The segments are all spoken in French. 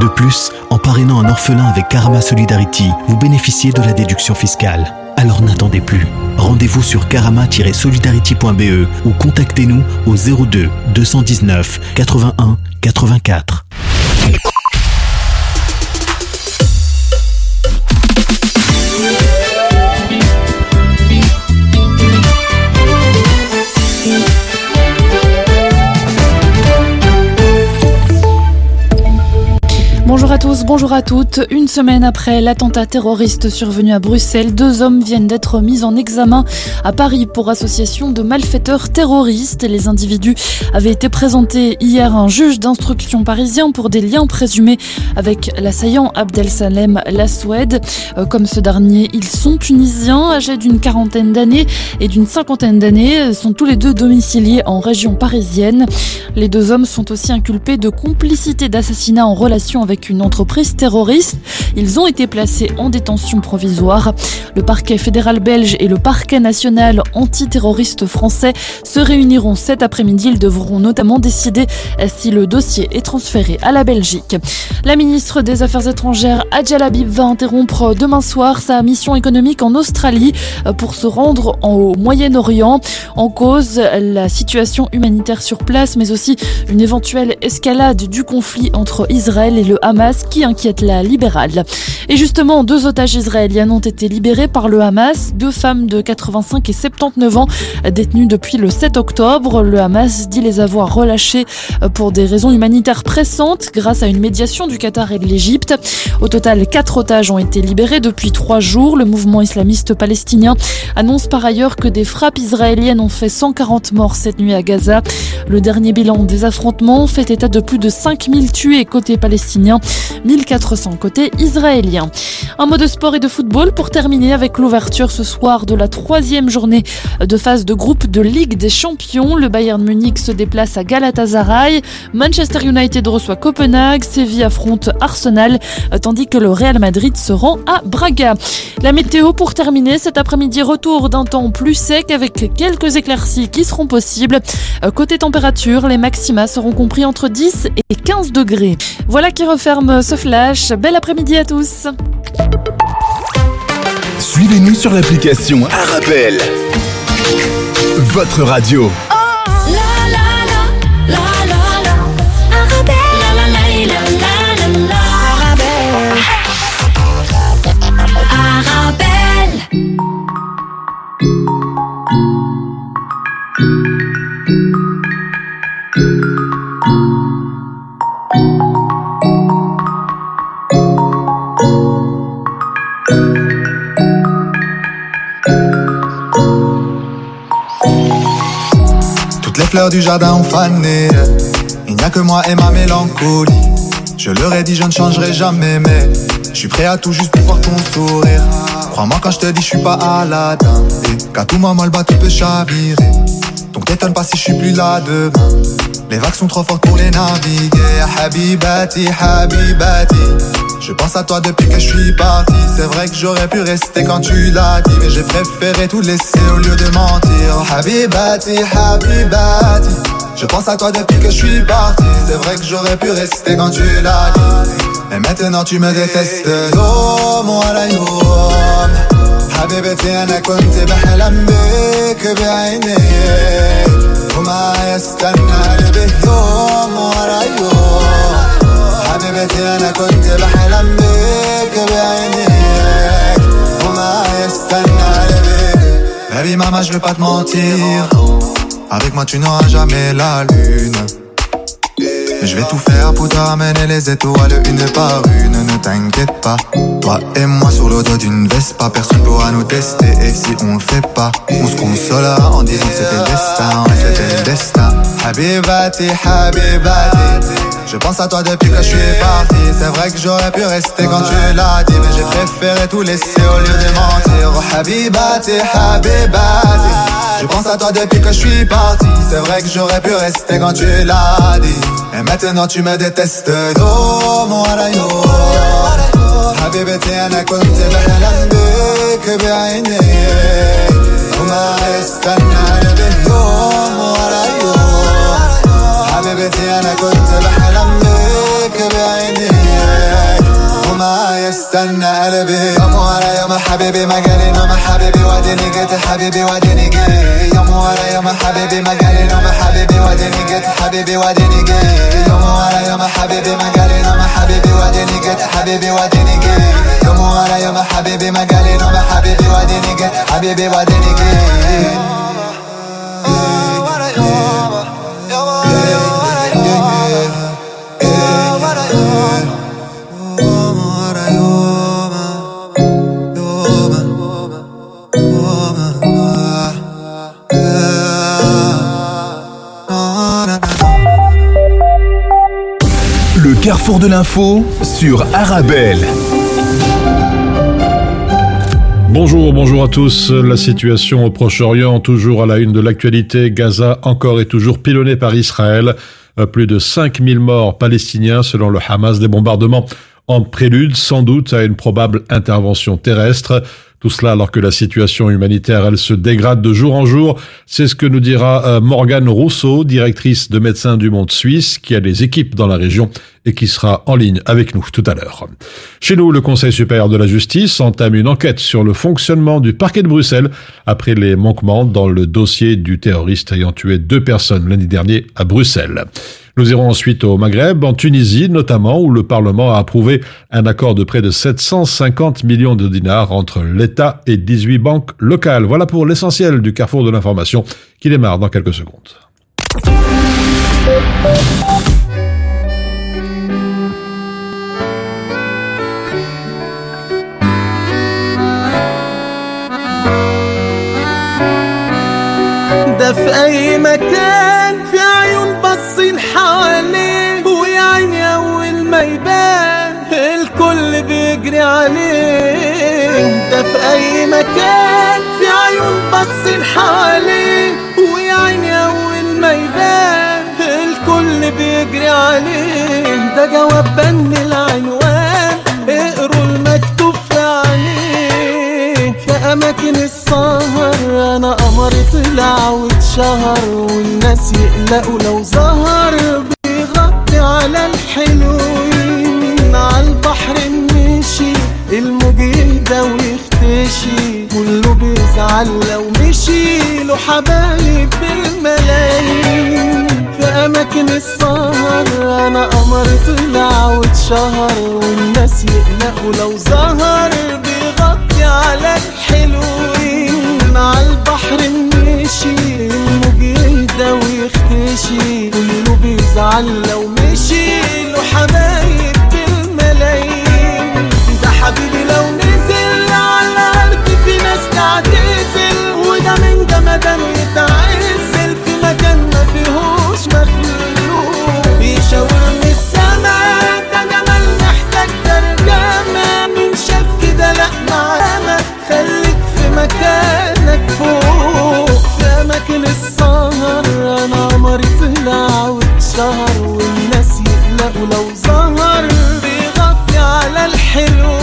De plus, en parrainant un orphelin avec Karma Solidarity, vous bénéficiez de la déduction fiscale. Alors n'attendez plus. Rendez-vous sur karama-solidarity.be ou contactez-nous au 02 219 81 84. Bonjour à tous, bonjour à toutes. Une semaine après l'attentat terroriste survenu à Bruxelles, deux hommes viennent d'être mis en examen à Paris pour association de malfaiteurs terroristes. Les individus avaient été présentés hier à un juge d'instruction parisien pour des liens présumés avec l'assaillant Abdel Salem Lassoued. Euh, comme ce dernier, ils sont tunisiens, âgés d'une quarantaine d'années et d'une cinquantaine d'années, sont tous les deux domiciliés en région parisienne. Les deux hommes sont aussi inculpés de complicité d'assassinat en relation avec une entreprise terroriste. Ils ont été placés en détention provisoire. Le parquet fédéral belge et le parquet national antiterroriste français se réuniront cet après-midi. Ils devront notamment décider si le dossier est transféré à la Belgique. La ministre des Affaires étrangères, Adjal Habib, va interrompre demain soir sa mission économique en Australie pour se rendre au Moyen-Orient. En cause, la situation humanitaire sur place, mais aussi une éventuelle escalade du conflit entre Israël et le Hamas qui inquiète la libérale. Et justement, deux otages israéliennes ont été libérés par le Hamas, deux femmes de 85 et 79 ans détenues depuis le 7 octobre. Le Hamas dit les avoir relâchées pour des raisons humanitaires pressantes grâce à une médiation du Qatar et de l'Égypte. Au total, quatre otages ont été libérés depuis trois jours. Le mouvement islamiste palestinien annonce par ailleurs que des frappes israéliennes ont fait 140 morts cette nuit à Gaza. Le dernier bilan des affrontements fait état de plus de 5000 tués côté palestinien, 1400 côté israélien. Un mot de sport et de football pour terminer avec l'ouverture ce soir de la troisième journée de phase de groupe de Ligue des Champions. Le Bayern Munich se déplace à Galatasaray, Manchester United reçoit Copenhague, Séville affronte Arsenal, tandis que le Real Madrid se rend à Braga. La météo pour terminer cet après-midi, retour d'un temps plus sec avec quelques éclaircies qui seront possibles. Côté température, les maxima seront compris entre 10 et 15 degrés. Voilà qui referme ce flash. Bel après-midi à tous. Suivez-nous sur l'application Arabelle. Votre radio. Fleurs du jardin ont fané. Il n'y a que moi et ma mélancolie. Je leur ai dit, je ne changerai jamais, mais je suis prêt à tout juste pour voir ton sourire. Crois-moi quand je te dis, je suis pas Aladdin. Et qu'à tout moment, le bateau peut chavirer. Donc t'étonnes pas si je suis plus là demain. Les vagues sont trop fortes pour les naviguer. Habibati, Habibati. Je pense à toi depuis que je suis parti. C'est vrai que j'aurais pu rester quand tu l'as dit. Mais j'ai préféré tout laisser au lieu de mentir. Habibati, Habibati. Je pense à toi depuis que je suis parti. C'est vrai que j'aurais pu rester quand tu l'as dit. Mais maintenant tu me détestes. Oh, mon حبيبتي انا كنت بحلم بك بعينيك وما يستنى قلبي يوم ورا يوم حبيبتي انا كنت بحلم بك بعينيك وما يستنى قلبي Baby mama je veux pas te mentir Avec moi tu n'auras jamais la lune mais je vais tout faire pour te ramener les étoiles une par une, ne t'inquiète pas. Toi et moi sur le dos d'une Vespa, personne pourra nous tester. Et si on le fait pas, on se consolera en disant c'était le destin, c'était le destin. Habibati, Habibati. Je pense à toi depuis que je suis parti. C'est vrai que j'aurais pu rester quand tu l'as dit, mais j'ai préféré tout laisser au lieu de mentir. Oh, Habibati, Habibati. Je pense à toi depuis que je suis parti. C'est vrai que j'aurais pu rester quand tu l'as dit. Et maintenant tu me détestes. يوم ورا يوم حبيبتي انا كنت بحلم بك بعينيك وما يستنى قلبي حبيبتي أنا كنت بحلم بك بعينيك معايا استنى قلبي. يوم ورا يوم حبيبي مجالي نوم حبيبي. واديني جيت حبيبي واديني جيت يوم ورا يوم حبيبي مجالي نوم حبيبي. واديني جيت حبيبي واديني جيت يوم ورا يوم حبيبي مجالي نوم حبيبي. واديني جيت حبيبي واديني جيت يوم ورا يوم حبيبي مجالي نوم حبيبي. واديني جيت حبيبي واديني جيت carrefour de l'info sur Arabelle. Bonjour, bonjour à tous. La situation au Proche-Orient, toujours à la une de l'actualité, Gaza encore et toujours pilonnée par Israël. Euh, plus de 5000 morts palestiniens selon le Hamas, des bombardements en prélude sans doute à une probable intervention terrestre. Tout cela alors que la situation humanitaire, elle se dégrade de jour en jour. C'est ce que nous dira euh, Morgane Rousseau, directrice de Médecins du Monde Suisse, qui a des équipes dans la région et qui sera en ligne avec nous tout à l'heure. Chez nous, le Conseil supérieur de la justice entame une enquête sur le fonctionnement du parquet de Bruxelles après les manquements dans le dossier du terroriste ayant tué deux personnes l'année dernière à Bruxelles. Nous irons ensuite au Maghreb, en Tunisie notamment, où le Parlement a approuvé un accord de près de 750 millions de dinars entre l'État et 18 banques locales. Voilà pour l'essentiel du carrefour de l'information qui démarre dans quelques secondes. ده في اي مكان عليه ده في أي مكان في عيون باصين حواليه ويا عيني أول ما يبان الكل بيجري عليه. ده جواب بن العنوان اقروا المكتوب في عليه في أماكن السهر أنا قمر طلع واتشهر والناس يقلقوا لو ظهر. بيغطي على الحلوين مشي الموج يهدى ويختشي. كله بيزعل لو مشي. له حبايب بالملايين. في أماكن السهر أنا قمر طلع واتشهر. والناس يقلقوا لو ظهر. بيغطي على الحلوين. على البحر مشي الموج يهدى ويختشي. كله بيزعل لو مشي. له حبايب جمدان يتعزل في مكان ما فيهوش مخلوق بيشاورني السما ده جمال محتاج ترجمة من شاف كده لا معلمة خليك في مكانك فوق. في أماكن السهر أنا قمري طلع واتشهر والناس يقلقوا لو ظهر. بيغطي على الحلوين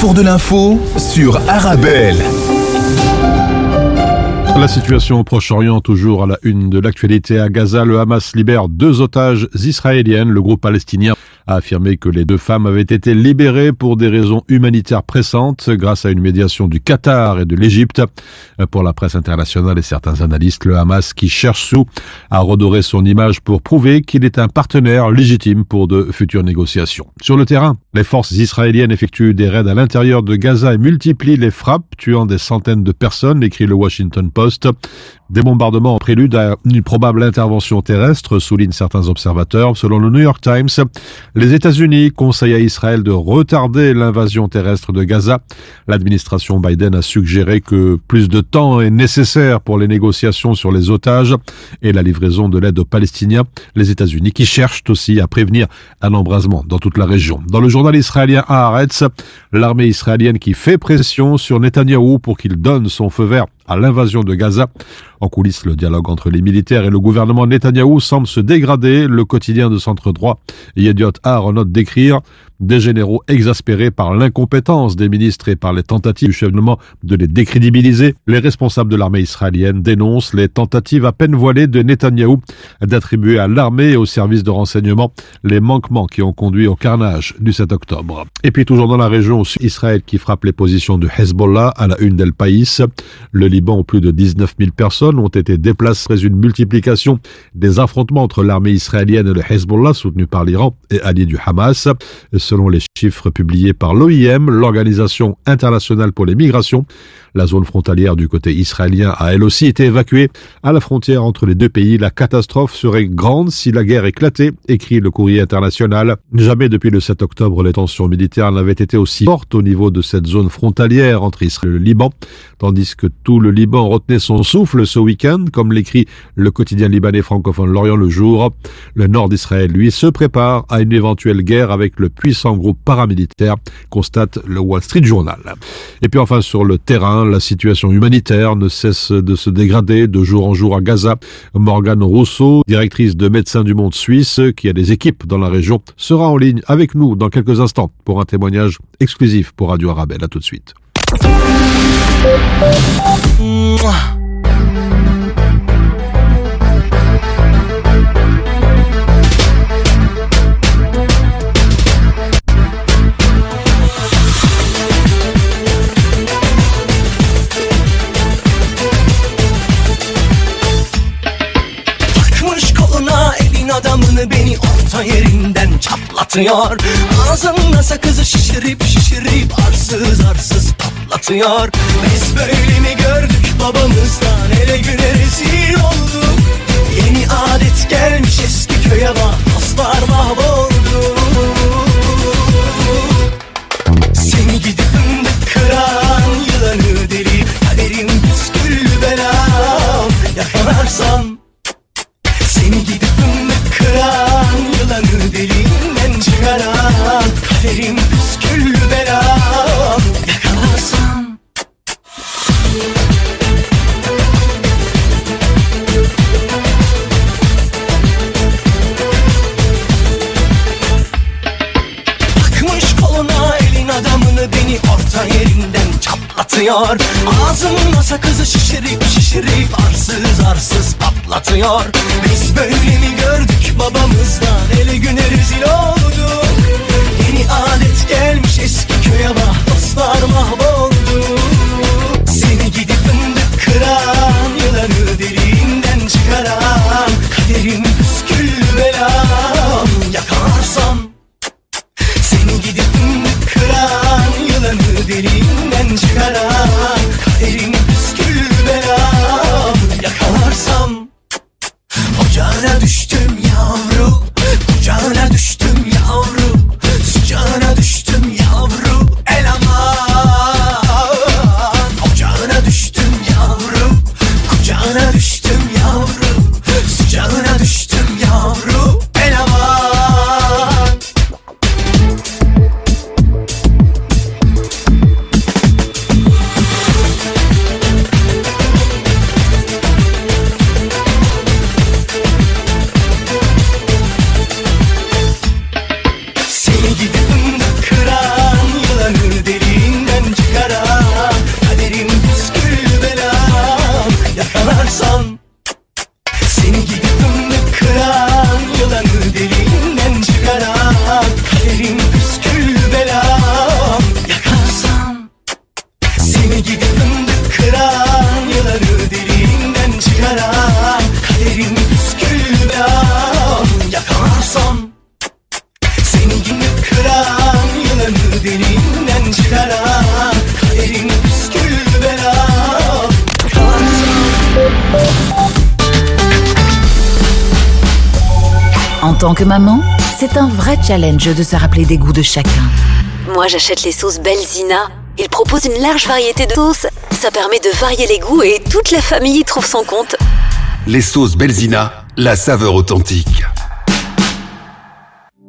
carrefour de l'info sur Arabelle. La situation au Proche-Orient, toujours à la une de l'actualité à Gaza, le Hamas libère deux otages israéliennes. Le groupe palestinien a affirmé que les deux femmes avaient été libérées pour des raisons humanitaires pressantes grâce à une médiation du Qatar et de l'Égypte. Pour la presse internationale et certains analystes, le Hamas qui cherche sous a redoré son image pour prouver qu'il est un partenaire légitime pour de futures négociations. Sur le terrain, les forces israéliennes effectuent des raids à l'intérieur de Gaza et multiplient les frappes, tuant des centaines de personnes, écrit le Washington Post. Des bombardements en prélude à une probable intervention terrestre, soulignent certains observateurs. Selon le New York Times, les États-Unis conseillent à Israël de retarder l'invasion terrestre de Gaza. L'administration Biden a suggéré que plus de temps est nécessaire pour les négociations sur les otages et la livraison de l'aide aux Palestiniens. Les États-Unis qui cherchent aussi à prévenir un embrasement dans toute la région. Dans le journal israélien Haaretz, l'armée israélienne qui fait pression sur Netanyahou pour qu'il donne son feu vert à l'invasion de Gaza. En coulisses, le dialogue entre les militaires et le gouvernement Netanyahou semble se dégrader. Le quotidien de centre droit Yediot Har note d'écrire des généraux exaspérés par l'incompétence des ministres et par les tentatives du chevènement de les décrédibiliser. Les responsables de l'armée israélienne dénoncent les tentatives à peine voilées de Netanyahou d'attribuer à l'armée et aux services de renseignement les manquements qui ont conduit au carnage du 7 octobre. Et puis toujours dans la région, Israël qui frappe les positions de Hezbollah à la une d'El País. Le Liban, où plus de 19 000 personnes ont été déplacées après une multiplication des affrontements entre l'armée israélienne et le Hezbollah soutenu par l'Iran et allié du Hamas. Selon les chiffres publiés par l'OIM, l'Organisation internationale pour les migrations, la zone frontalière du côté israélien a elle aussi été évacuée. À la frontière entre les deux pays, la catastrophe serait grande si la guerre éclatait, écrit le courrier international. Jamais depuis le 7 octobre, les tensions militaires n'avaient été aussi fortes au niveau de cette zone frontalière entre Israël et le Liban, tandis que tout le Liban retenait son souffle ce week-end, comme l'écrit le quotidien libanais francophone L'Orient le jour. Le nord d'Israël, lui, se prépare à une éventuelle guerre avec le puissant groupe paramilitaire, constate le Wall Street Journal. Et puis enfin sur le terrain, la situation humanitaire ne cesse de se dégrader de jour en jour à Gaza. Morgane Rousseau, directrice de Médecins du Monde Suisse, qui a des équipes dans la région, sera en ligne avec nous dans quelques instants pour un témoignage exclusif pour Radio Arabelle. À tout de suite. Yerinden çatlatıyor Ağzında sakızı şişirip şişirip arsız arsız patlatıyor. Biz böyle mi gördük babamızdan? Ele güne rezil olduk. Yeni adet gelmiş eski köye bak dostlar mahvoldu. Seni gidip fındık kıran yılanı deli Kaderim püsküllü belam. Yakalarsan Seni gidip Kaderim püsküllü belam Yakalarsam Takmış koluna elin adamını beni orta yerinden çatlatıyor. Ağzımda sakızı şişirip şişirip arsız arsız patlatıyor. Biz böyle mi gördük babamızdan? Ele güne rezil olduk Yeni adet gelmiş eski köye bak. Dostlar mahvoldu. Seni gidip fındık kıran challenge de se rappeler des goûts de chacun. Moi, j'achète les sauces Belzina. Ils proposent une large variété de sauces. Ça permet de varier les goûts et toute la famille y trouve son compte. Les sauces Belzina, la saveur authentique.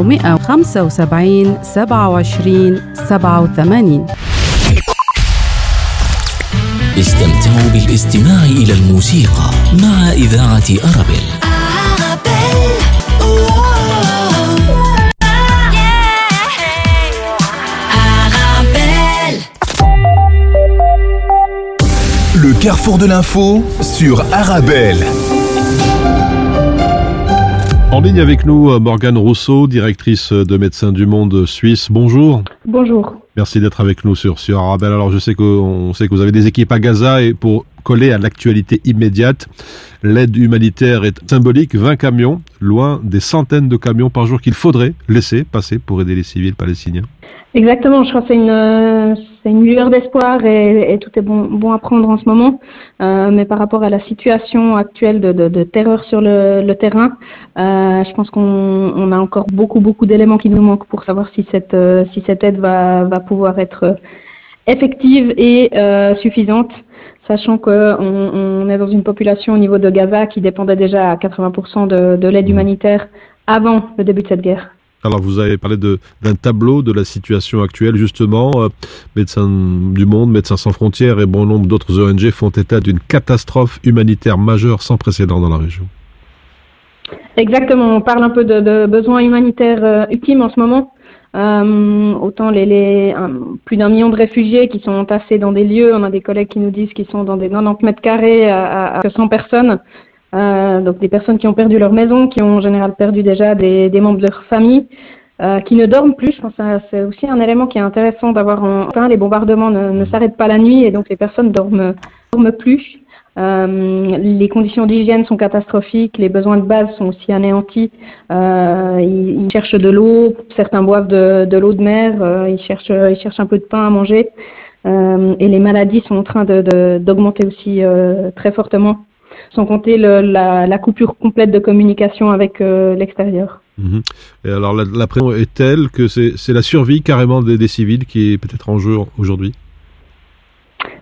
475 27 87 استمتعوا بالاستماع إلى الموسيقى مع إذاعة أرابيل Le carrefour de l'info sur Arabelle. En ligne avec nous, euh, Morgane Rousseau, directrice de Médecins du Monde Suisse. Bonjour. Bonjour. Merci d'être avec nous sur, sur Arabelle. Alors, je sais qu'on sait que vous avez des équipes à Gaza et pour coller à l'actualité immédiate, l'aide humanitaire est symbolique. 20 camions, loin des centaines de camions par jour qu'il faudrait laisser passer pour aider les civils palestiniens. Exactement, je crois que c'est une, c'est une lueur d'espoir et, tout est bon, à prendre en ce moment. Euh, mais par rapport à la situation actuelle de, terreur sur le, terrain, euh, je pense qu'on on a encore beaucoup, beaucoup d'éléments qui nous manquent pour savoir si cette, euh, aide va, pouvoir être effective et suffisante, sachant qu'on on est dans une population au niveau de Gaza qui dépendait déjà à 80% de, de l'aide humanitaire avant le début de cette guerre. Alors vous avez parlé d'un tableau de la situation actuelle justement. Euh, Médecins du Monde, Médecins sans frontières et bon nombre d'autres ONG font état d'une catastrophe humanitaire majeure sans précédent dans la région. Exactement, on parle un peu de, besoins humanitaires euh, ultimes en ce moment. Euh, autant les, plus d'un million de réfugiés qui sont entassés dans des lieux, on a des collègues qui nous disent qu'ils sont dans des 90 mètres carrés à, à 100 personnes. Euh, donc des personnes qui ont perdu leur maison, qui ont en général perdu déjà des, des membres de leur famille, euh, qui ne dorment plus. Je pense que c'est aussi un élément qui est intéressant d'avoir en enfin, les bombardements ne, s'arrêtent pas la nuit et donc les personnes dorment, dorment plus. Euh, les conditions d'hygiène sont catastrophiques, les besoins de base sont aussi anéantis. Euh, ils, ils, cherchent de l'eau, certains boivent de, de l'eau de mer, euh, ils cherchent, ils cherchent un peu de pain à manger. Euh, et les maladies sont en train d'augmenter de, de, aussi euh, très fortement sans compter le, la, la, coupure complète de communication avec euh, l'extérieur. Mmh. Et alors la, la pression est telle que c'est la survie carrément des, des civils qui est peut-être en jeu aujourd'hui?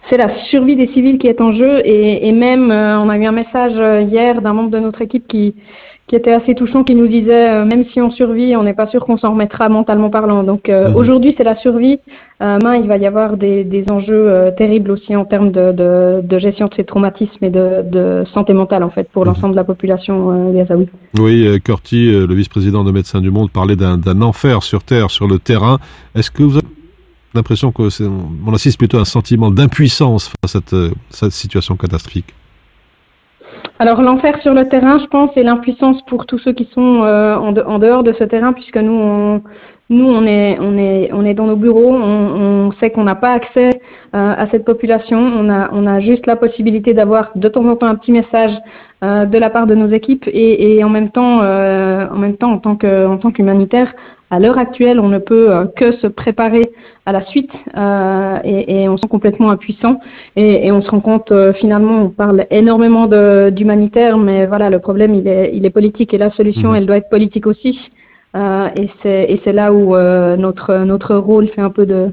C'est la survie des civils qui est en jeu et, et même euh, on a eu un message euh, hier d'un membre de notre équipe qui, qui était assez touchant, qui nous disait euh, même si on survit, on n'est pas sûr qu'on s'en remettra mentalement parlant. Donc euh, mmh. aujourd'hui c'est la survie. Euh, demain il va y avoir des, des enjeux terribles aussi en termes de, de, de, gestion de ces traumatismes et de, de santé mentale en fait pour mmh. l'ensemble de la population gazaoui. Oui, Corti, le vice-président de Médecins du Monde, parlait d'un enfer sur terre, sur le terrain. Est-ce que vous avez l'impression qu'on on assiste plutôt à un sentiment d'impuissance face à cette, cette situation catastrophique? Alors l'enfer sur le terrain, je pense, et l'impuissance pour tous ceux qui sont euh, en, de, en, dehors de ce terrain, puisque nous, on, nous, on est, on est, on est dans nos bureaux, on, sait qu'on n'a pas accès euh, à cette population, on a, juste la possibilité d'avoir de temps en temps un petit message euh, de la part de nos équipes, et, et en même temps, en même temps, en tant que, en tant qu'humanitaire, à l'heure actuelle, on ne peut euh, que se préparer à la suite euh, et, et, on se sent complètement impuissant et, et on se rend compte euh, finalement, on parle énormément d'humanitaire, mais voilà, le problème il est, il est politique et la solution, mmh. elle doit être politique aussi. Euh, et c'est là où notre, notre rôle fait un peu de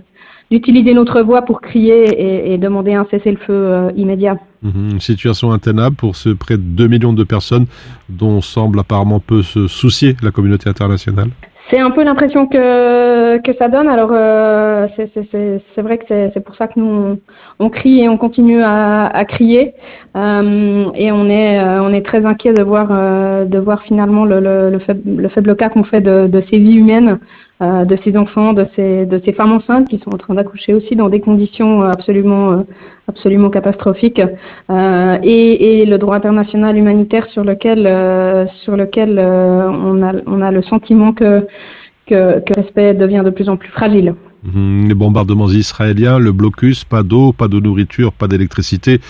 d'utiliser notre voix pour crier et, et demander un cessez-le-feu euh, immédiat. Mmh, une situation intenable pour ce près de 2 millions de personnes dont semble apparemment peu se soucier la communauté internationale. C'est un peu l'impression que, que ça donne. Alors, euh, c'est vrai que c'est pour ça que nous, on, on, crie et on continue à, à crier. Euh, et on est, euh, on est très inquiet de voir, euh, de voir finalement le, le, le, faible, le faible cas qu'on fait de, de, ces vies humaines euh, de ces enfants, de ces, femmes enceintes qui sont en train d'accoucher aussi dans des conditions absolument, absolument catastrophiques, et, le droit international humanitaire sur lequel, on, a, le sentiment que, que, devient de plus en plus fragile. Mhm. les bombardements israéliens, le blocus, pas d'eau, pas de nourriture, pas d'électricité,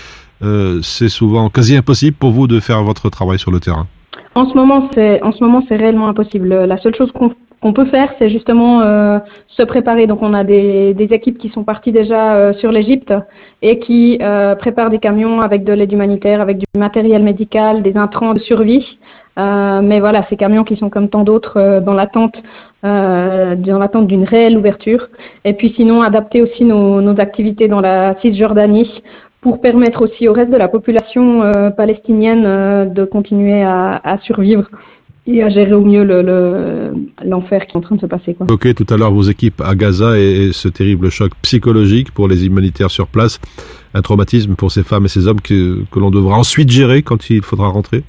euh, c'est souvent quasi impossible pour vous de faire votre travail sur le terrain. En ce moment, c'est en ce moment c'est réellement impossible. La seule chose qu'on peut faire, c'est justement euh, se préparer. Donc, on a des, des, équipes qui sont parties déjà euh, sur l'Égypte et qui euh, préparent des camions avec de l'aide humanitaire, avec du matériel médical, des intrants de survie. Euh, mais voilà, ces camions qui sont comme tant d'autres dans l'attente, dans l'attente d'une réelle ouverture. Et puis, sinon, adapter aussi nos, nos activités dans la Cisjordanie pour permettre aussi au reste de la population euh, palestinienne euh, de continuer à, survivre et à gérer au mieux l'enfer le, qui est en train de se passer. Quoi. Ok, tout à l'heure vos équipes à Gaza et, ce terrible choc psychologique pour les humanitaires sur place, un traumatisme pour ces femmes et ces hommes que l'on devra ensuite gérer quand il faudra rentrer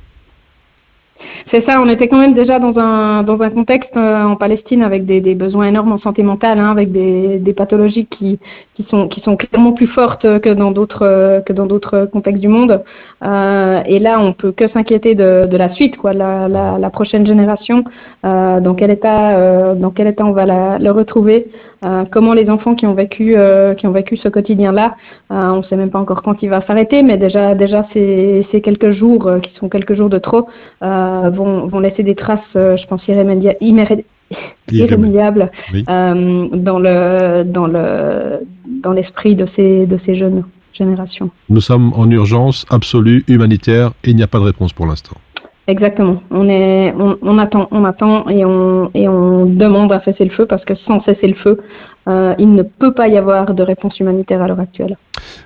c'est ça, on était quand même déjà dans un, dans un contexte euh, en Palestine avec des, des, besoins énormes en santé mentale, hein, avec des, des pathologies qui, qui, sont, qui sont clairement plus fortes que dans d'autres que dans d'autres contextes du monde. Euh, et là, on peut que s'inquiéter de, de la suite, quoi, la, la, la prochaine génération. Euh, dans quel état, euh, dans quel état on va la, le retrouver euh, Comment les enfants qui ont vécu, euh, qui ont vécu ce quotidien-là, on ne sait même pas encore quand il va s'arrêter, mais déjà, déjà ces, ces quelques jours, qui sont quelques jours de trop, vont, vont laisser des traces, je pense, irrémédiables irrémédiable euh, dans le dans le dans l'esprit de ces de ces jeunes générations. Nous sommes en urgence absolue humanitaire et il n'y a pas de réponse pour l'instant. Exactement. On est, on, on, attend, on attend et on et on demande à cesser le feu parce que sans cesser le feu, euh, il ne peut pas y avoir de réponse humanitaire à l'heure actuelle.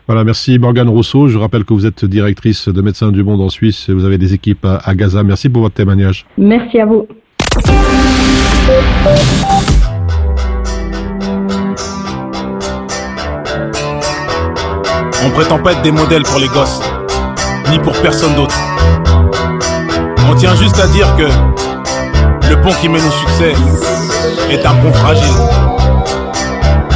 Voilà, merci Morgane Rousseau. Je rappelle que vous êtes directrice de Médecins du Monde en Suisse. Vous avez des équipes à, à Gaza. Merci pour votre témoignage. Merci à vous. On prétend pas être des modèles pour les gosses, ni pour personne d'autre. On tient juste à dire que le pont qui mène au succès est un pont fragile.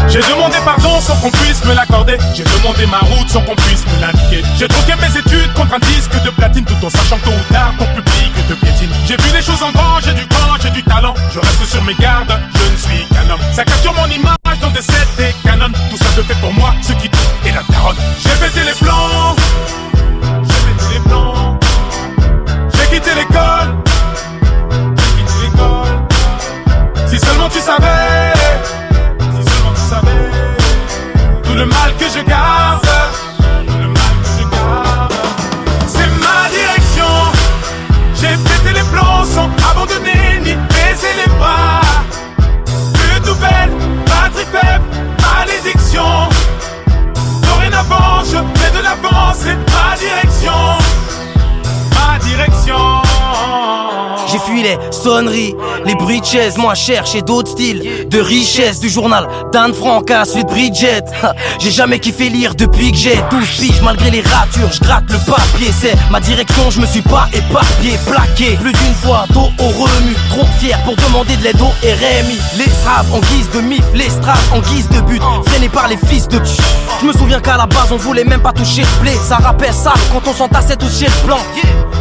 J'ai demandé pardon sans qu'on puisse me l'accorder. J'ai demandé ma route sans qu'on puisse me l'indiquer. J'ai troqué mes études contre un disque de platine tout en sachant tôt ou tard ton public te piétine. J'ai vu les choses en grand, j'ai du grand, j'ai du talent. Je reste sur mes gardes, je ne suis qu'un homme. Ça capture mon image dans des sets et canons. Tout ça se fait pour moi, ce qui est la taronne. J'ai pété les plans, j'ai pété les plans. Quitté l'école, j'ai quitté l'école. Si seulement tu savais tout le mal que je garde. Les sonneries, les bruits de chaises, moi chercher d'autres styles de richesse du journal d'Anne Frank à de Bridget. J'ai jamais kiffé lire depuis que j'ai 12 piges, malgré les ratures, je gratte le papier. C'est ma direction, je me suis pas éparpillé, plaqué plus d'une fois, dos au remue. Trop fier pour demander de l'aide au RMI. Les straps en guise de mif, les straps en guise de but, freinés par les fils de Je me souviens qu'à la base on voulait même pas toucher le blé. Ça rappelle ça quand on s'entassait tous chez le plan.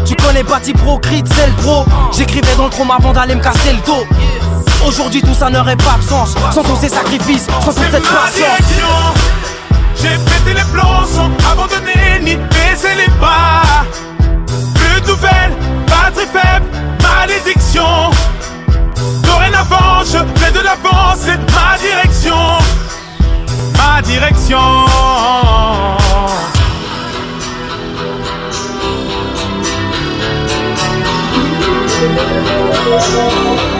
Tu connais Pro, Crit, c'est le pro. J'écrivais dans le trône avant d'aller me casser le dos. Aujourd'hui tout ça n'aurait pas de sens sans tous ces sacrifices, sans toute cette patience. J'ai pété les plombs sans abandonner ni baisser les pas. Plus de nouvelles, batterie faible, malédiction. Dorénavant, je fais de l'avance, c'est ma direction. Ma direction. Je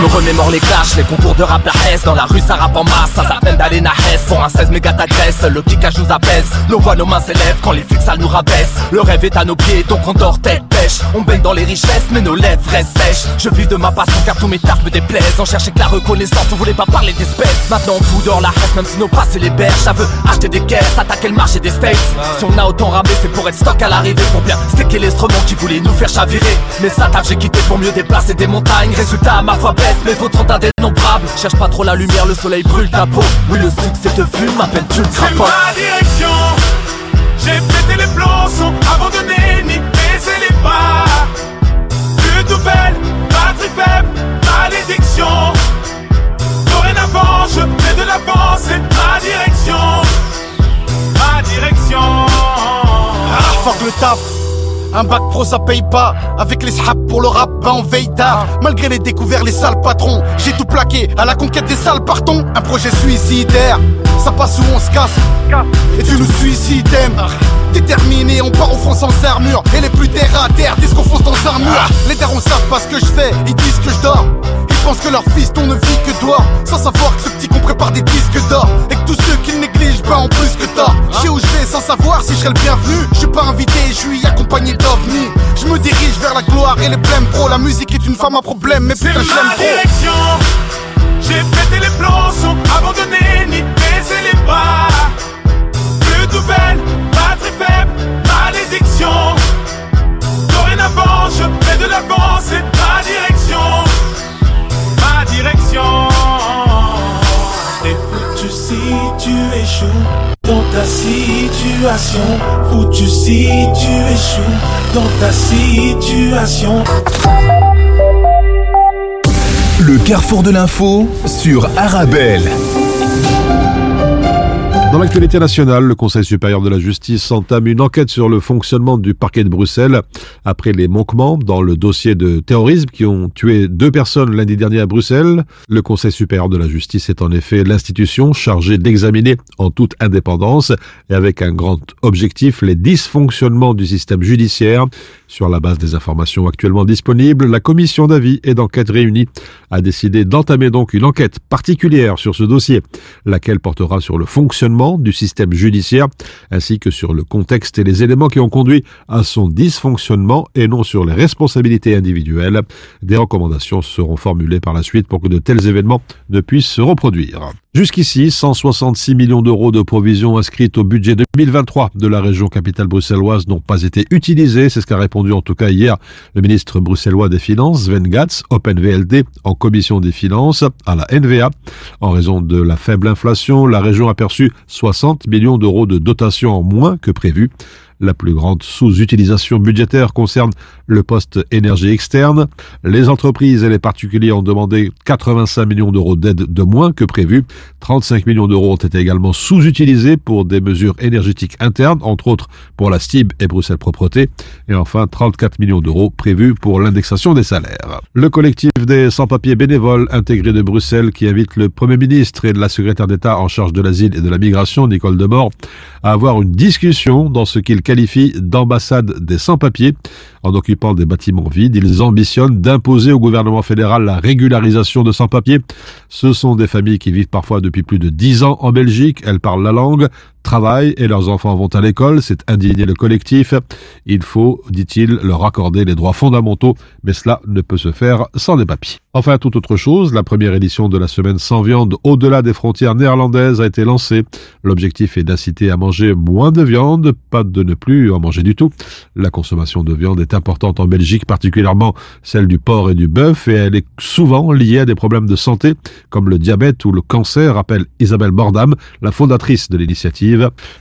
me remémore les clashs, les concours de rap S Dans la rue ça rappe en masse, ça s'appelle d'aller Hess. Pour un 16 méga t'agresse, le kickage nous apaise Nos voix, nos mains s'élèvent quand les flics ça nous rabaisse. Le rêve est à nos pieds, donc on dort tête pêche. On baigne dans les richesses, mais nos lèvres restent sèches. Je vis de ma passion car tous mes tarpes me déplaisent. On cherchait que la reconnaissance, on voulait pas parler d'espèces. Maintenant on fout dehors la reste, même si nos passes les berges. Ça veut acheter des caisses, attaquer le marché des steaks Si on a autant ramé, c'est pour être stock à l'arrivée. Pour bien sticker l'instrument qui voulait nous faire chavirer. Mais ça taf j'ai quitté pour mieux déplacer des montagnes. Résultat ma foi mais vos d'autres sont indénombrables. Cherche pas trop la lumière, le soleil brûle ta peau. Oui, le succès te fume, m'appelle-tu le C'est ma direction. J'ai pété les plombs, sans abandonner ni baisser les pas. Plus de nouvelles, batterie faible, malédiction. Dorénavant, je fais de l'avant, c'est ma direction. Ma direction. Ah, fuck le taf. Un bac pro ça paye pas. Avec les sap pour le rap ben on veille tard Malgré les découverts les sales patrons J'ai tout plaqué. À la conquête des sales partons. Un projet suicidaire. Ça passe où on se casse. Et tu nous suicides Déterminé on part au front sans armure. Et les plus terre à terre disent qu'on fonce dans un mur. Les darons savent pas ce que je fais Ils disent que je dors. Ils pensent que leur fils on ne vit que dehors. Sans savoir que ce petit qu'on prépare des disques d'or. Et que tous ceux qui le ben en plus que tort Je sais où je vais sans savoir si je serai le bienvenu Je suis pas invité, je suis accompagné d'ovnis Je me dirige vers la gloire et les blèmes pro La musique est une femme à problème mais putain je C'est l'aime direction. J'ai pété les plombs sans abandonner ni baisser les bras. Plus de nouvelles, batterie faible, malédiction. Dorénavant, je fais de l'avant, c'est ma direction. Ma direction. Tu échoues dans ta situation. Foutu si tu échoues dans ta situation. Le carrefour de l'info sur Arabelle. Dans l'actualité nationale, le Conseil supérieur de la justice entame une enquête sur le fonctionnement du parquet de Bruxelles après les manquements dans le dossier de terrorisme qui ont tué deux personnes lundi dernier à Bruxelles. Le Conseil supérieur de la justice est en effet l'institution chargée d'examiner en toute indépendance et avec un grand objectif les dysfonctionnements du système judiciaire. Sur la base des informations actuellement disponibles, la commission d'avis et d'enquête réunie a décidé d'entamer donc une enquête particulière sur ce dossier, laquelle portera sur le fonctionnement du système judiciaire ainsi que sur le contexte et les éléments qui ont conduit à son dysfonctionnement et non sur les responsabilités individuelles. Des recommandations seront formulées par la suite pour que de tels événements ne puissent se reproduire. Jusqu'ici, 166 millions d'euros de provisions inscrites au budget 2023 de la région capitale bruxelloise n'ont pas été utilisées. C'est ce qu'a répondu en tout cas hier le ministre bruxellois des Finances, Sven Gatz, OpenVLD, en commission des finances à la NVA. En raison de la faible inflation, la région a perçu 60 millions d'euros de dotation en moins que prévu. La plus grande sous-utilisation budgétaire concerne le poste énergie externe. Les entreprises et les particuliers ont demandé 85 millions d'euros d'aide de moins que prévu. 35 millions d'euros ont été également sous-utilisés pour des mesures énergétiques internes, entre autres pour la STIB et Bruxelles Propreté. Et enfin, 34 millions d'euros prévus pour l'indexation des salaires. Le collectif des sans-papiers bénévoles intégrés de Bruxelles qui invite le Premier ministre et la secrétaire d'État en charge de l'asile et de la migration, Nicole Demort, à avoir une discussion dans ce qu'il d'ambassade des sans-papiers. En occupant des bâtiments vides, ils ambitionnent d'imposer au gouvernement fédéral la régularisation de sans-papiers. Ce sont des familles qui vivent parfois depuis plus de dix ans en Belgique. Elles parlent la langue, travaillent et leurs enfants vont à l'école. C'est indigné le collectif. Il faut, dit-il, leur accorder les droits fondamentaux, mais cela ne peut se faire sans des papiers. Enfin, toute autre chose, la première édition de la semaine sans viande au-delà des frontières néerlandaises a été lancée. L'objectif est d'inciter à manger moins de viande, pas de ne plus en manger du tout. La consommation de viande est importante en Belgique, particulièrement celle du porc et du bœuf, et elle est souvent liée à des problèmes de santé, comme le diabète ou le cancer, rappelle Isabelle Bordam, la fondatrice de l'initiative.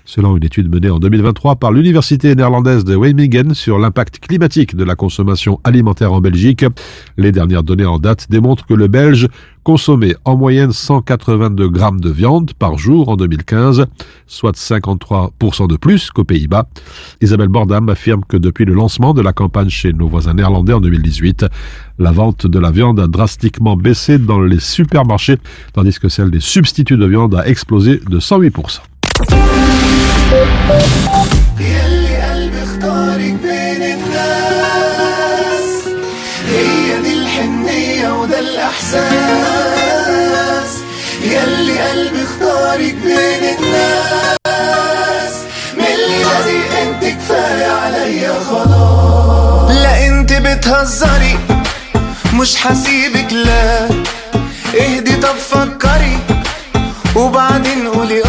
Selon une étude menée en 2023 par l'université néerlandaise de Weymingen sur l'impact climatique de la consommation alimentaire en Belgique, les dernières données en date démontrent que le Belge consommait en moyenne 182 grammes de viande par jour en 2015, soit 53% de plus qu'aux Pays-Bas. Isabelle Bordam affirme que depuis le lancement de la campagne chez nos voisins néerlandais en 2018, la vente de la viande a drastiquement baissé dans les supermarchés, tandis que celle des substituts de viande a explosé de 108%. قلبي اختارك بين الناس. هي دي الحنية وده الإحساس. يلي قلبي اختارك بين الناس. انت كفاية عليا خلاص. لا انت بتهزري مش حسيبك لا. اهدي طب فكري وبعدين قولي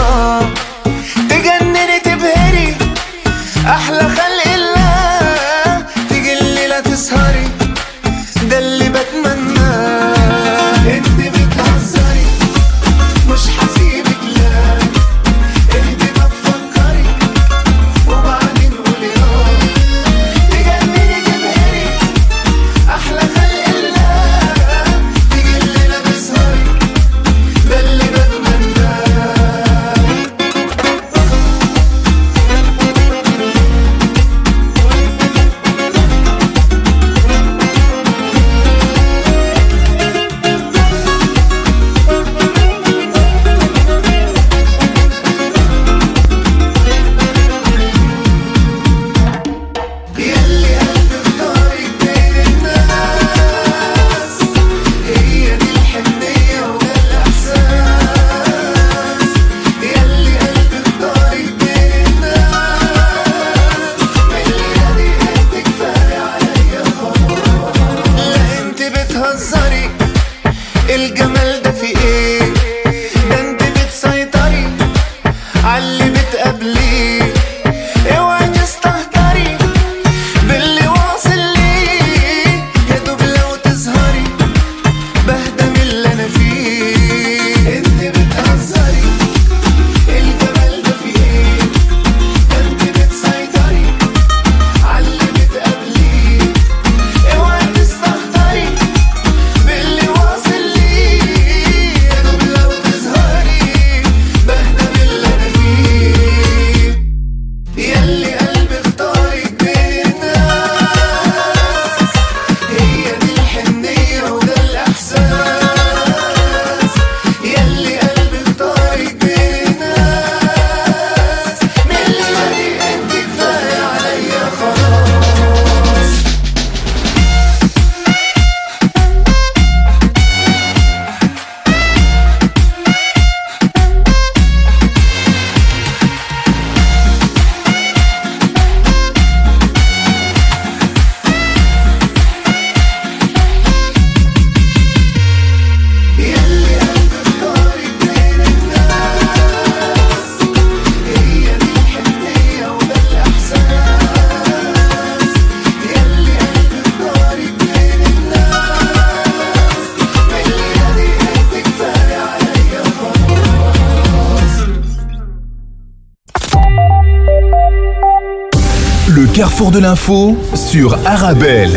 carrefour de l'info sur Arabelle.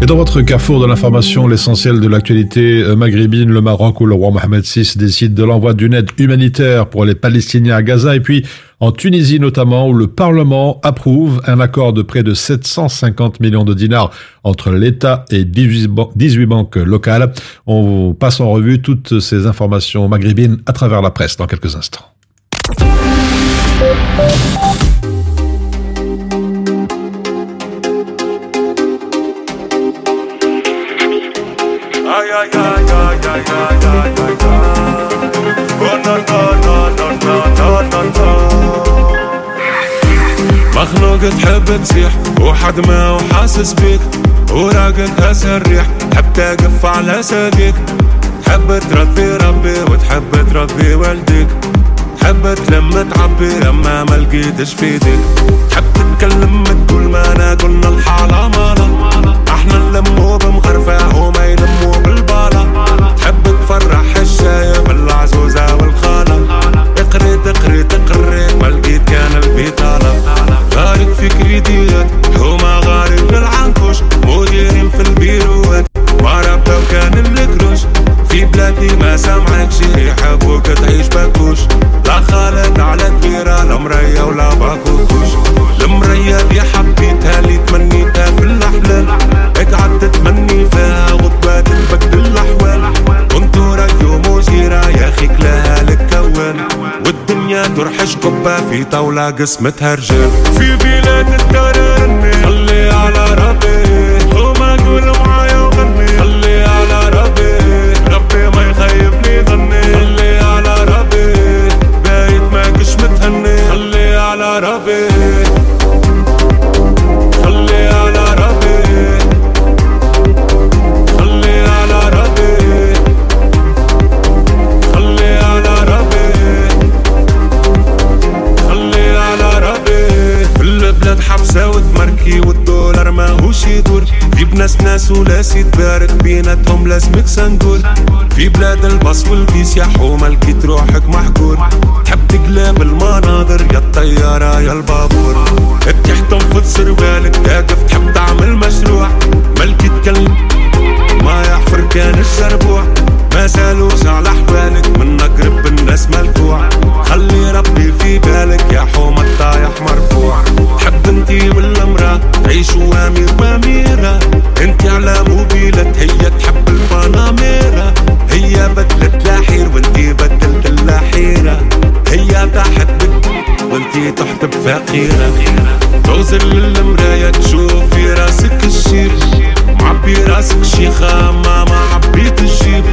Et dans votre carrefour de l'information, l'essentiel de l'actualité euh, maghrébine, le Maroc où le roi Mohamed VI décide de l'envoi d'une aide humanitaire pour les Palestiniens à Gaza et puis en Tunisie notamment où le Parlement approuve un accord de près de 750 millions de dinars entre l'État et 18 banques locales. On passe en revue toutes ces informations maghrébines à travers la presse dans quelques instants. مخلوق تحب تسيح وحد ما وحاسس بيك وراقد اسريح تحب تقف على ساقيك تحب تربي ربي وتحب تربي والديك. تحب تلم تعبي لما ما لقيتش في ايديك تحب تتكلم تقول ما أنا قلنا الحالة مالا. أحنا نلمو بمغرفة وما يلمو بالبالة تحب تفرح الشايب العزوزة والخالة. اقري تقري تقري ما لقيت كان البيطالة غارق في كريديات هما غارق بالعنكوش مديرين في البيروات ما ربطوا كان الكروش في بلادي ما سامعك يحبوك تعيش باكوش لا خالد على كبيرة لا مرية ولا باكوكوش المرية دي حبيتها اللي تمنيتها في الأحلام. اقعد تتمني فيها غطبات البكد الأحوال كنت راديو مثيرة يا أخي كلاها للكوان والدنيا ترحش قبة في طاولة قسمتها رجال. في بلاد الترني خلي على ربي. وما قول ماهوش يدور. في بناس ناس ولاس يتبارك بيناتهم لازمك سنقول في بلاد الباص والفيس يا حومة لقيت روحك محجور. تحب تقلب المناظر يا الطيارة يا البابور. بتحتم في سربالك تقف تحب تعمل مشروع. ملكي تكلم ما يحفر كان السربوع ما سالوش على احوالك من قرب الناس ملكوع خلي ربي في بالك يا حومة الطايح مرفوع. تحب انتي والمرأة تعيشوا امير واميرة انتي على موبيلة هي تحب البناميرة. هي بدلت لاحير وانتي بدلت اللاحيرة. هي تحبك وانتي تحت بفقيرة. توزن للمراية تشوف في راسك الشير. معبي راسك شيخة ما ما عبيت الجيب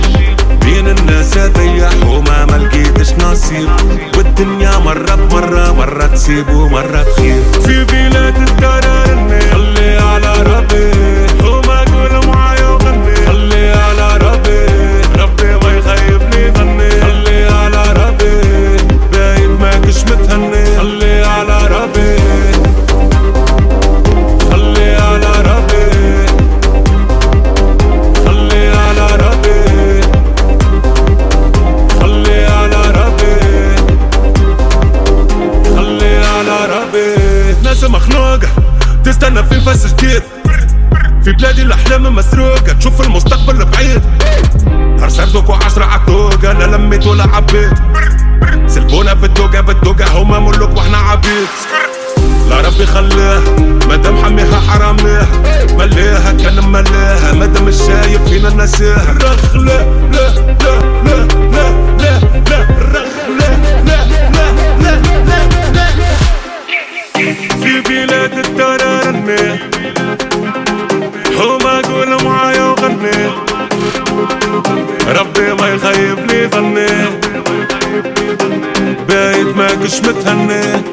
بين الناس هذيح وما ما لقيتش نصيب. والدنيا مرة بمرة مرة تسيب ومرة تخيب. في بلاد الترني خلي على ربي. لميت ولا عبيت سلبونا بالدوقة بالدوقة هما ملوك وإحنا عبيد لا ربي خليها مادام حميها حراميها مليها كان مليها مادام مش شايف فينا نسيها. رخ لا لا لا لا لا لا لا رخ لا لا لا لا لا. في بلاد الترني هما kısmet anne.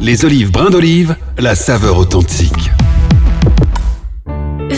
Les olives brins d'olive, la saveur authentique.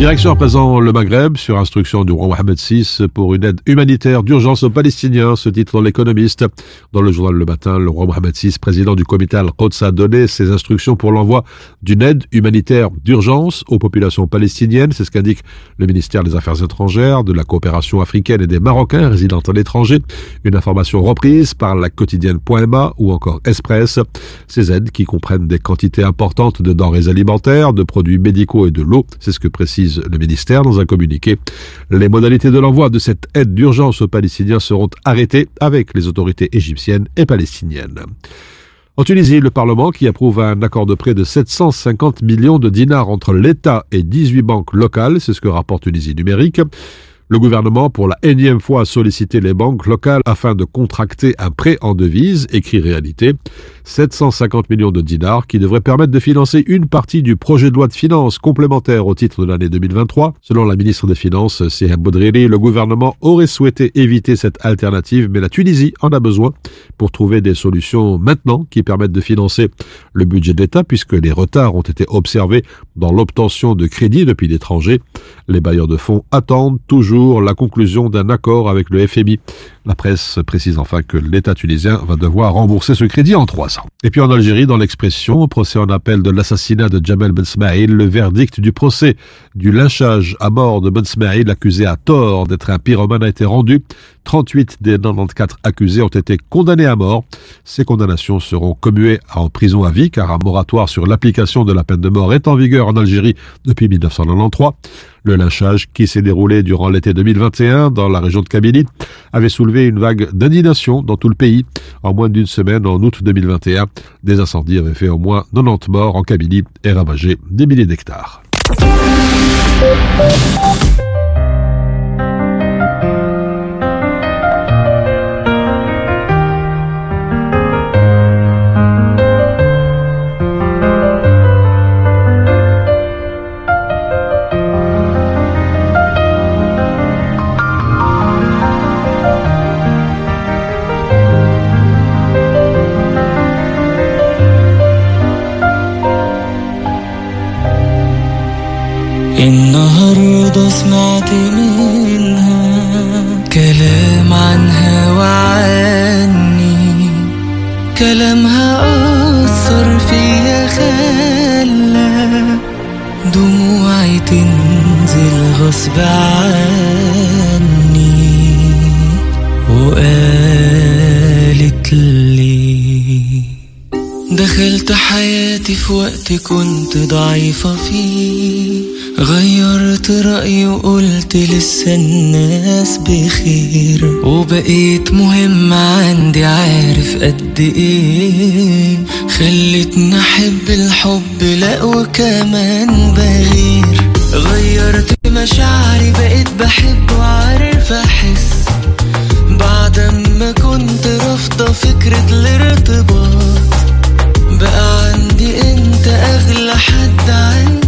Direction à présent le Maghreb sur instruction du roi Mohamed VI pour une aide humanitaire d'urgence aux Palestiniens, ce titre dans l'économiste. Dans le journal Le Matin, le roi Mohamed VI, président du comité Al-Quds, a donné ses instructions pour l'envoi d'une aide humanitaire d'urgence aux populations palestiniennes. C'est ce qu'indique le ministère des Affaires étrangères, de la coopération africaine et des Marocains résidant à l'étranger. Une information reprise par la quotidienne .ma ou encore Express. Ces aides qui comprennent des quantités importantes de denrées alimentaires, de produits médicaux et de l'eau. C'est ce que précise le ministère dans un communiqué. Les modalités de l'envoi de cette aide d'urgence aux Palestiniens seront arrêtées avec les autorités égyptiennes et palestiniennes. En Tunisie, le Parlement qui approuve un accord de prêt de 750 millions de dinars entre l'État et 18 banques locales, c'est ce que rapporte Tunisie numérique. Le gouvernement, pour la énième fois, a sollicité les banques locales afin de contracter un prêt en devise, écrit réalité, 750 millions de dinars qui devraient permettre de financer une partie du projet de loi de finances complémentaire au titre de l'année 2023. Selon la ministre des Finances, Sihem Boudriri, le gouvernement aurait souhaité éviter cette alternative, mais la Tunisie en a besoin pour trouver des solutions maintenant qui permettent de financer le budget de l'État puisque les retards ont été observés dans l'obtention de crédits depuis l'étranger. Les bailleurs de fonds attendent toujours la conclusion d'un accord avec le FMI. La presse précise enfin que l'État tunisien va devoir rembourser ce crédit en trois ans. Et puis en Algérie, dans l'expression, procès en appel de l'assassinat de Jamel Ben Smaïl, le verdict du procès du lynchage à mort de Ben Smaïl, accusé à tort d'être un pyromane, a été rendu. 38 des 94 accusés ont été condamnés à mort. Ces condamnations seront commuées en prison à vie car un moratoire sur l'application de la peine de mort est en vigueur en Algérie depuis 1993. Le lynchage qui s'est déroulé durant l'été 2021 dans la région de Kabylie avait soulevé une vague d'indignation dans tout le pays. En moins d'une semaine, en août 2021, des incendies avaient fait au moins 90 morts en Kabylie et ravagé des milliers d'hectares. Thank you. النهاردة سمعت منها كلام عنها وعني. كلامها أثر فيا خلى دموعي تنزل غصب عني. وقالت لي دخلت حياتي في وقت كنت ضعيفة فيه. غيرت رأيي وقلت لسه الناس بخير. وبقيت مهم عندي عارف قد إيه. خلتني أحب الحب لا وكمان بغير. غيرت مشاعري بقيت بحب وعارف أحس. بعد ما كنت رافضة فكرة الارتباط بقى عندي أنت أغلى حد عندي.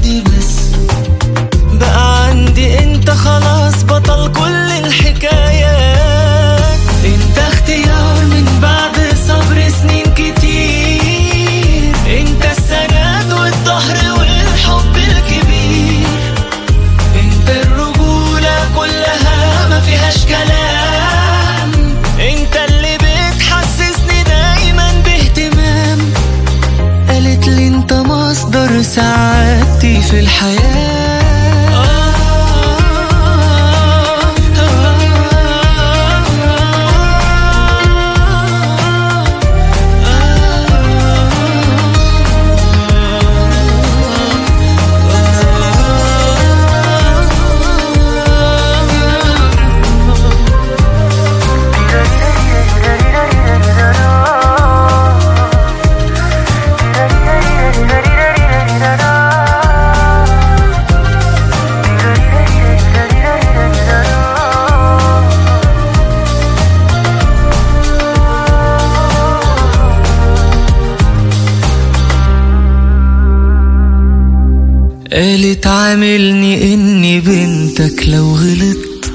قالت عاملني إني بنتك لو غلطت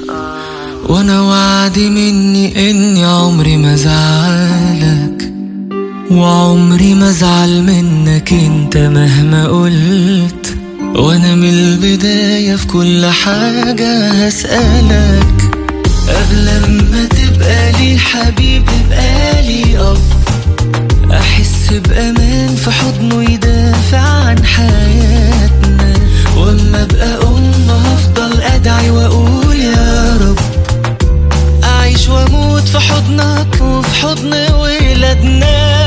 وأنا وعدي مني إني عمري ما زعلك وعمري ما ازعل منك أنت مهما قلت. وأنا من البداية في كل حاجة هسألك قبل ما تبقى لي حبيب ابقى لي اب احس بامان في حضنه يدافع عن حياتنا. وأما أبقى ام هفضل أدعي وأقول يا رب أعيش وأموت في حضنك وفي حضن ولادنا.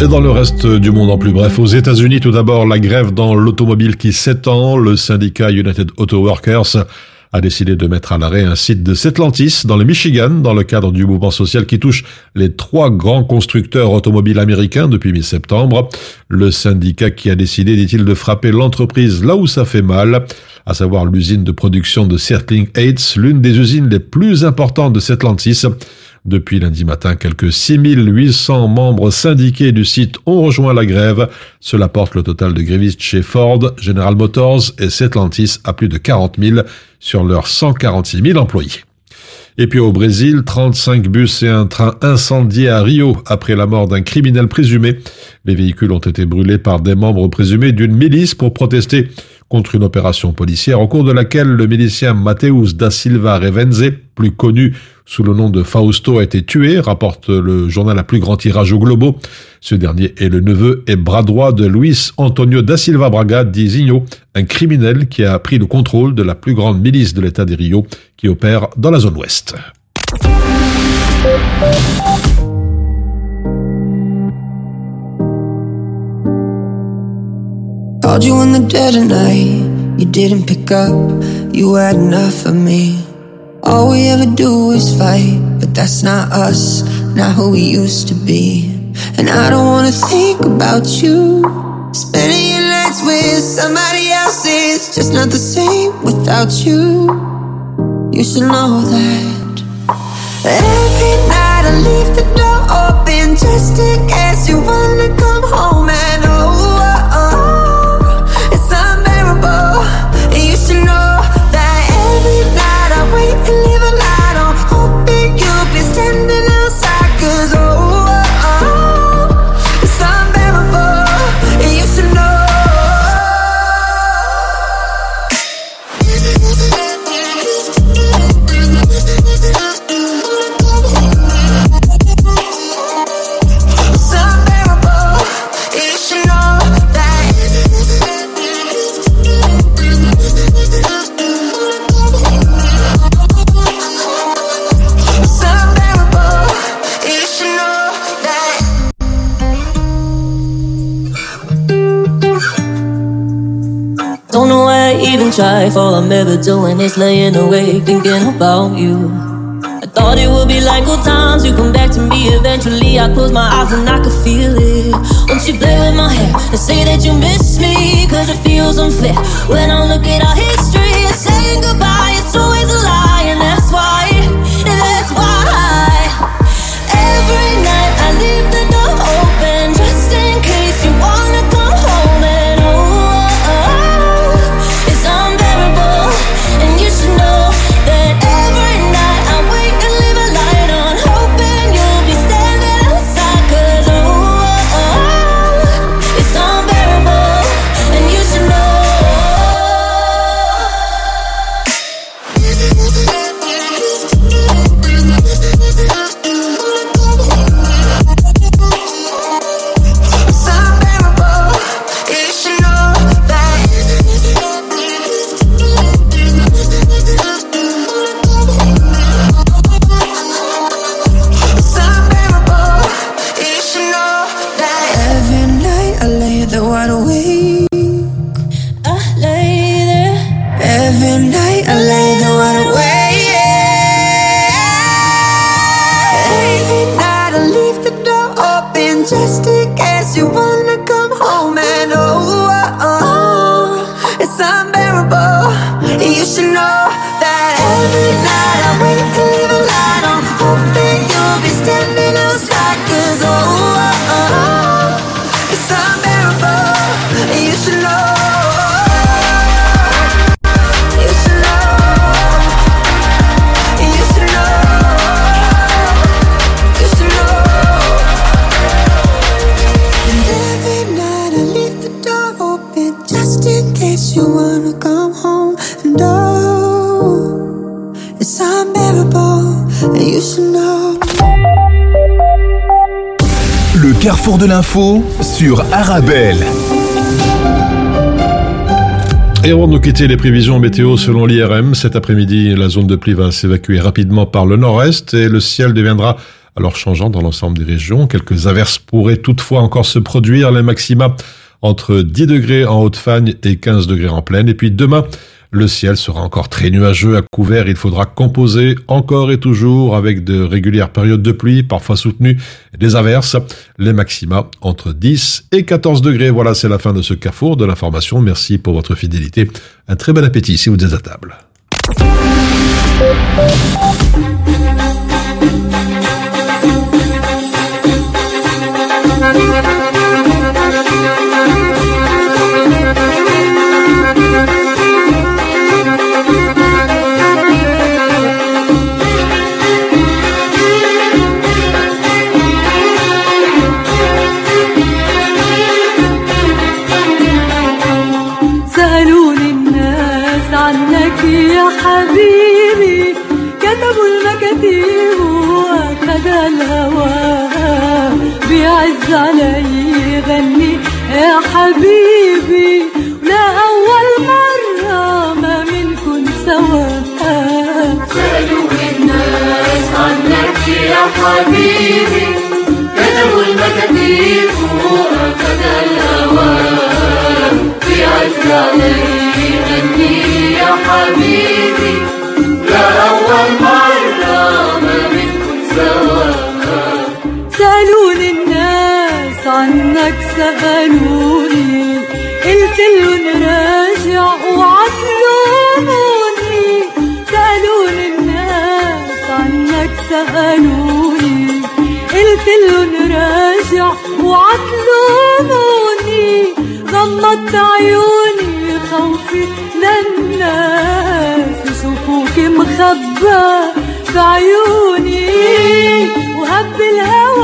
Et dans le reste du monde en plus bref, aux États-Unis, tout d'abord, la grève dans l'automobile qui s'étend. Le syndicat United Auto Workers a décidé de mettre à l'arrêt un site de Setlantis dans le Michigan dans le cadre du mouvement social qui touche les trois grands constructeurs automobiles américains depuis mi-septembre. Le syndicat qui a décidé, dit-il, de frapper l'entreprise là où ça fait mal, à savoir l'usine de production de Certling Aids, l'une des usines les plus importantes de Setlantis. Depuis lundi matin, quelques 6800 membres syndiqués du site ont rejoint la grève. Cela porte le total de grévistes chez Ford, General Motors et Stellantis à plus de 40 000 sur leurs 146 000 employés. Et puis au Brésil, 35 bus et un train incendiés à Rio après la mort d'un criminel présumé. Les véhicules ont été brûlés par des membres présumés d'une milice pour protester contre une opération policière au cours de laquelle le milicien Mateus da Silva Revenze, plus connu sous le nom de Fausto, a été tué, rapporte le journal à plus grand tirage au Globo. Ce dernier est le neveu et bras droit de Luis Antonio da Silva Braga di Zinho, un criminel qui a pris le contrôle de la plus grande milice de l'État des Rio qui opère dans la zone ouest. All we ever do is fight, but that's not us, not who we used to be. And I don't wanna think about you. Spending your nights with somebody else is just not the same without you. You should know that. Every night I leave the door open just in case you wanna come home all I'm ever doing is laying awake thinking about you. I thought it would be like old times. You come back to me eventually. I close my eyes and I could feel it. Won't you play with my hair and say that you miss me? Cause it feels unfair. When I look at our history Should know that every carrefour de l'info sur Arabelle. Et avant de nous quitter les prévisions météo selon l'IRM, cet après-midi, la zone de pluie va s'évacuer rapidement par le nord-est et le ciel deviendra alors changeant dans l'ensemble des régions. Quelques averses pourraient toutefois encore se produire, les maxima entre 10 degrés en Haute-Fagne et 15 degrés en plaine. Et puis demain, le ciel sera encore très nuageux à couvert. Il faudra composer encore et toujours avec de régulières périodes de pluie, parfois soutenues, des averses. Les maxima entre 10 et 14 degrés. Voilà, c'est la fin de ce carrefour de l'information. Merci pour votre fidélité. Un très bon appétit si vous êtes à table. بيعز علي يغني يا حبيبي ولا أول مرة ما منكن سوا سألوني الناس عنك يا حبيبي كتبوا المكاتيب وأخد الهوى بيعز علي غني يا حبيبي لا أول مرة ما منكن سوا عنك سألوني قلت لهم راجع وعطلوني سألوني الناس عنك سألوني قلت لهم راجع وعطلوني غمضت عيوني خوفي للناس يشوفوك مخبى في عيوني. وهب الهوى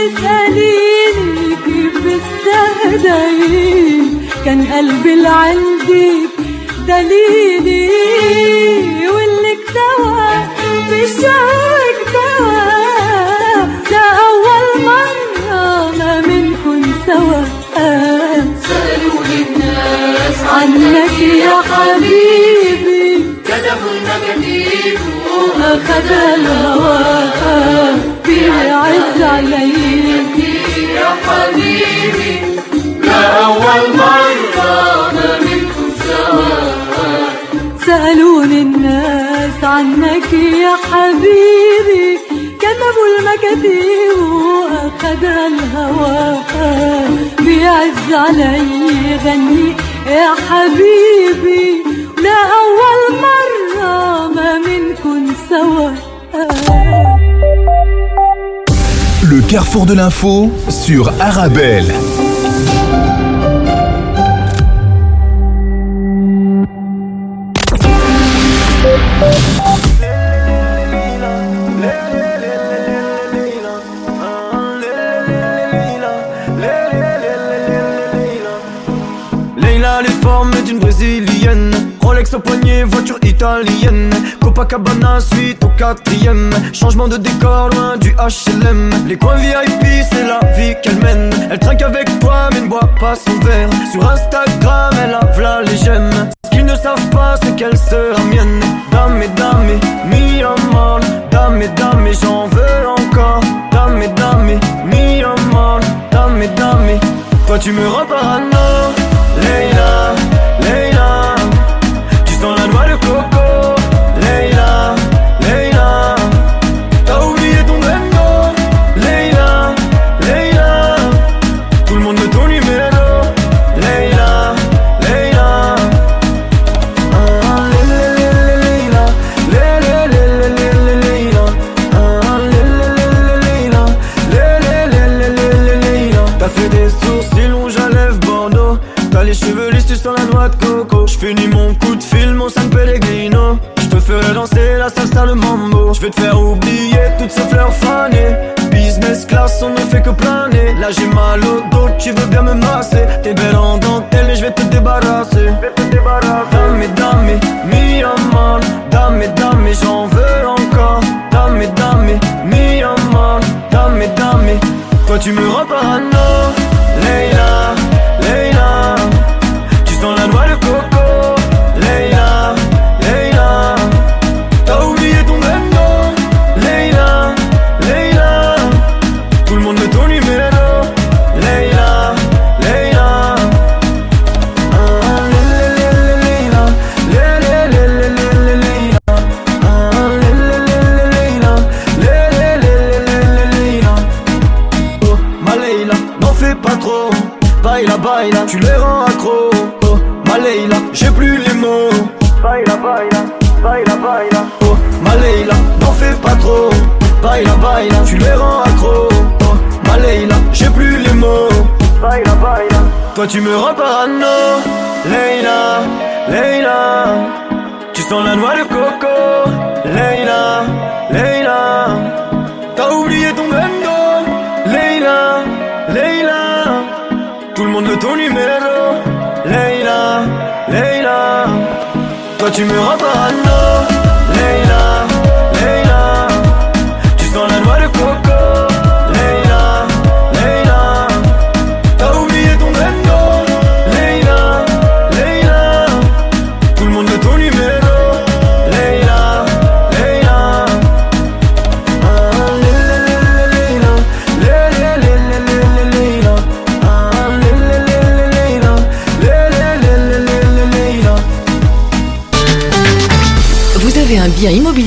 تسأليني كيف بستهدي كان قلبي اللي عندك دليلي واللي اكتوى بالشوق اكتوى ده أول مرة ما منكن سوا سألوني الناس عنك يا حبيبي. كتبوا المكاتيب أخذ الهوى. بيعز عليك يا حبيبي. لا أول مرة منكم سوا سألوني الناس عنك يا حبيبي. كتبوا المكاتيب وأخذ الهوى. بيعز علي غني يا حبيبي. لا أول مرة ما منكن سوا carrefour de l'info sur Arabelle. Leila, les formes d'une brésilienne. Rolex au poignet, voiture italienne. Copacabana, suite au quatrième. Changement de décor, loin du HLM. Les coins VIP, c'est la vie qu'elle mène. Elle trinque avec toi, mais ne boit pas son verre. Sur Instagram, elle a v'là les j'aime. Ce qu'ils ne savent pas, c'est qu'elle sera mienne. Dame et dame, mi amor. Dame et dame, j'en veux encore. Dame et dame, mi amor. Dame et dame, toi tu me rends parano. Coco. J'finis mon coup de fil, mon San Pellegrino. J'te ferai danser la salsa, le mambo. J'vais te faire oublier toutes ces fleurs fanées. Business class, on ne fait que planer. Là j'ai mal au dos, tu veux bien me masser. T'es belle en dentelle et j'vais te débarrasser. Dame dame, mi amor. Dame dame, j'en veux encore. Dame dame, mi amor. Dame dame, toi tu me rends parano. Leila, Baila, baila, tu les rends accro. Oh, ma Leila, j'ai plus les mots. Baila, baila. Toi, tu me rends parano. Leila, Leila. Tu sens la noix de coco. Leila, Leila. T'as oublié ton bendo. Leila, Leila. Tout le monde veut ton numéro. Leila, Leila. Toi tu me rends parano.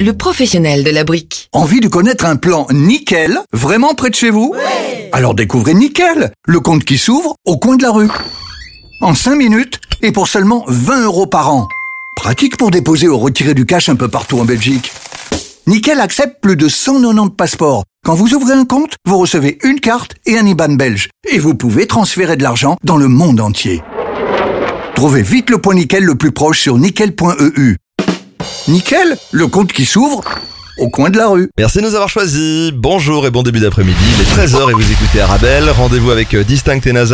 le professionnel de la brique. Envie de connaître un plan nickel, vraiment près de chez vous? Alors découvrez Nickel, le compte qui s'ouvre au coin de la rue. En 5 minutes et pour seulement 20 euros par an. Pratique pour déposer ou retirer du cash un peu partout en Belgique. Nickel accepte plus de 190 passeports. Quand vous ouvrez un compte, vous recevez une carte et un IBAN belge. Et vous pouvez transférer de l'argent dans le monde entier. Trouvez vite le point Nickel le plus proche sur nickel.eu. Nickel, le compte qui s'ouvre au coin de la rue. Merci de nous avoir choisis. Bonjour et bon début d'après-midi. Il est 13h et vous écoutez Arabelle. Rendez-vous avec euh, Distinct et NASA.